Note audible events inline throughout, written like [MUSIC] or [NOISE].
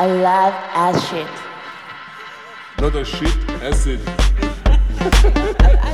I love acid. Not a shit, acid. [LAUGHS]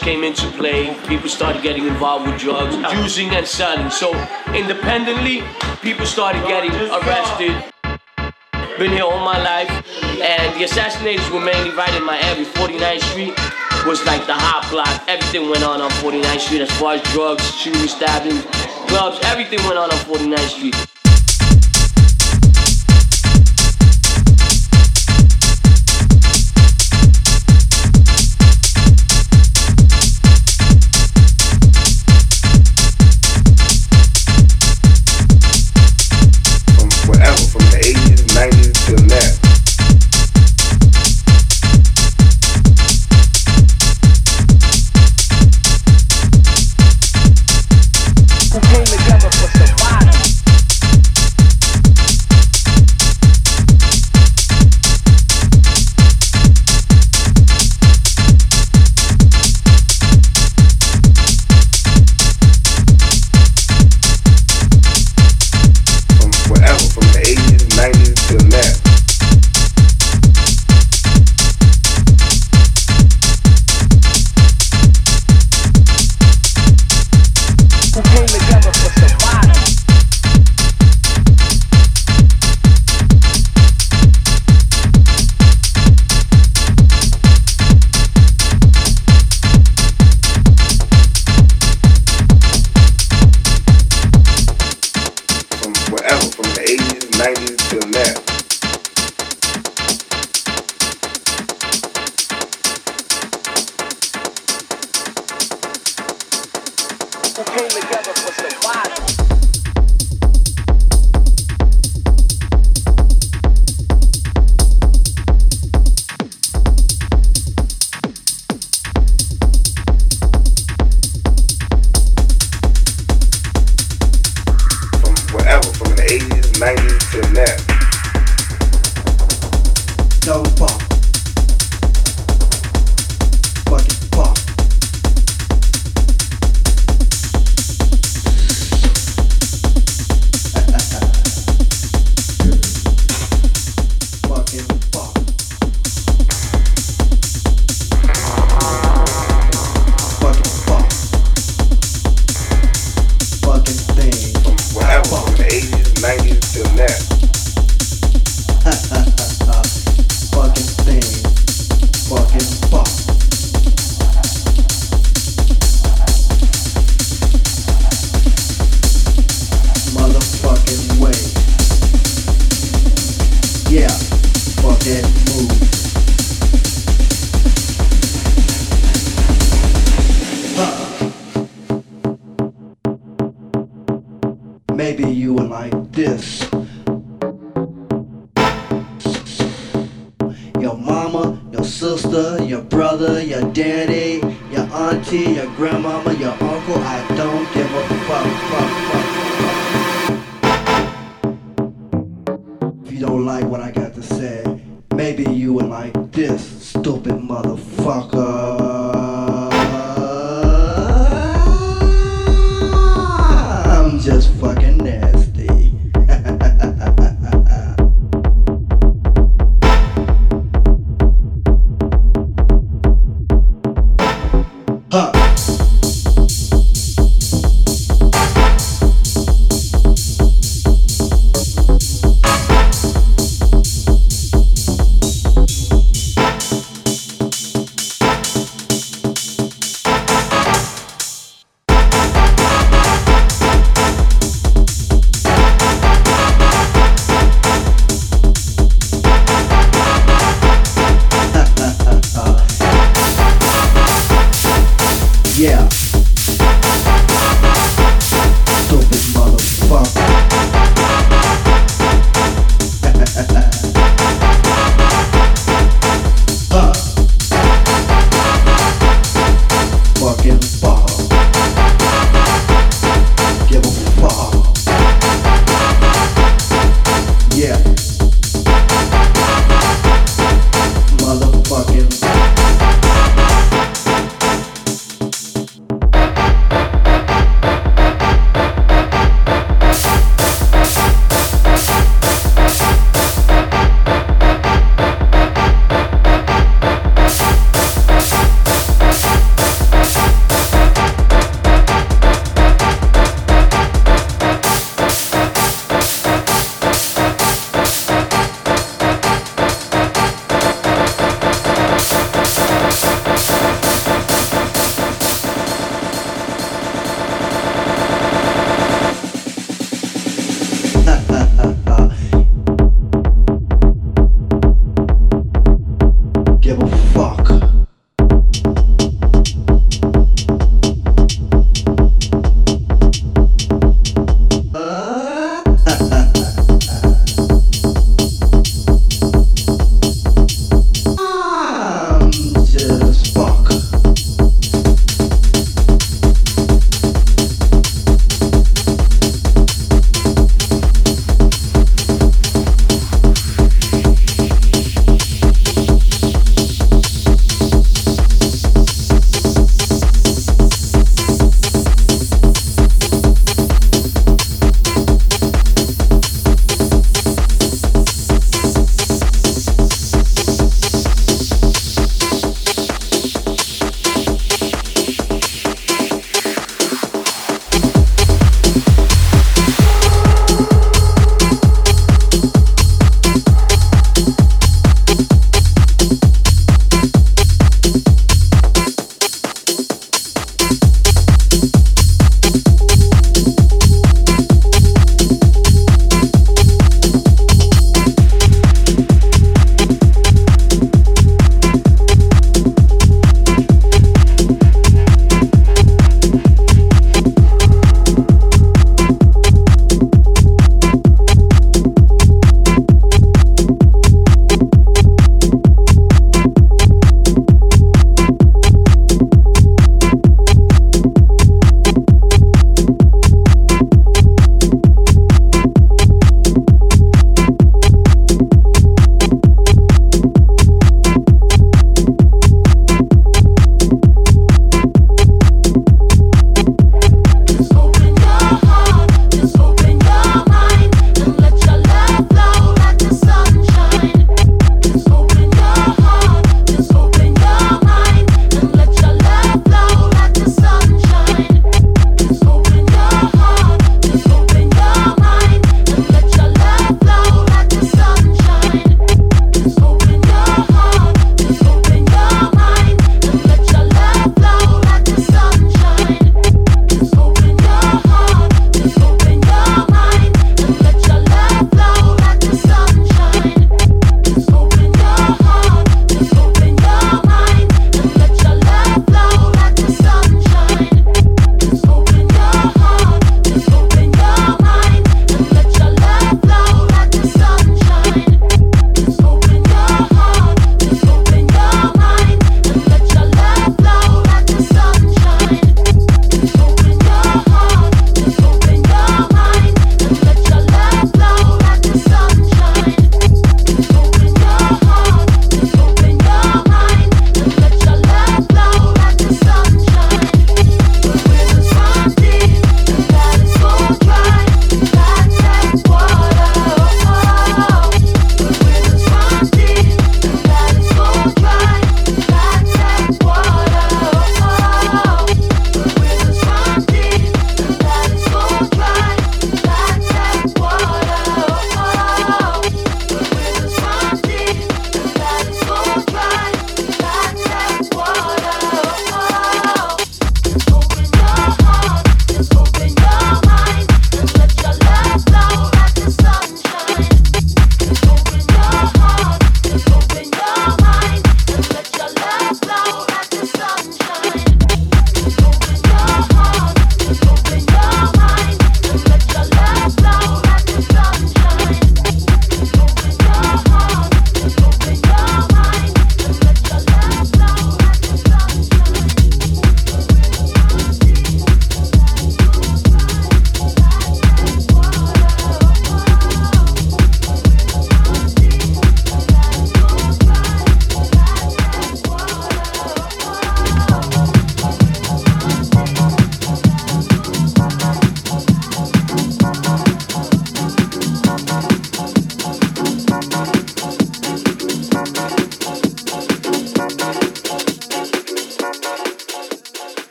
came into play. People started getting involved with drugs, using and selling. So independently, people started getting arrested. Been here all my life, and the assassinations were mainly right in Miami, 49th Street was like the hot block. Everything went on on 49th Street as far as drugs, shooting, stabbing, clubs, everything went on on 49th Street.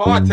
Hot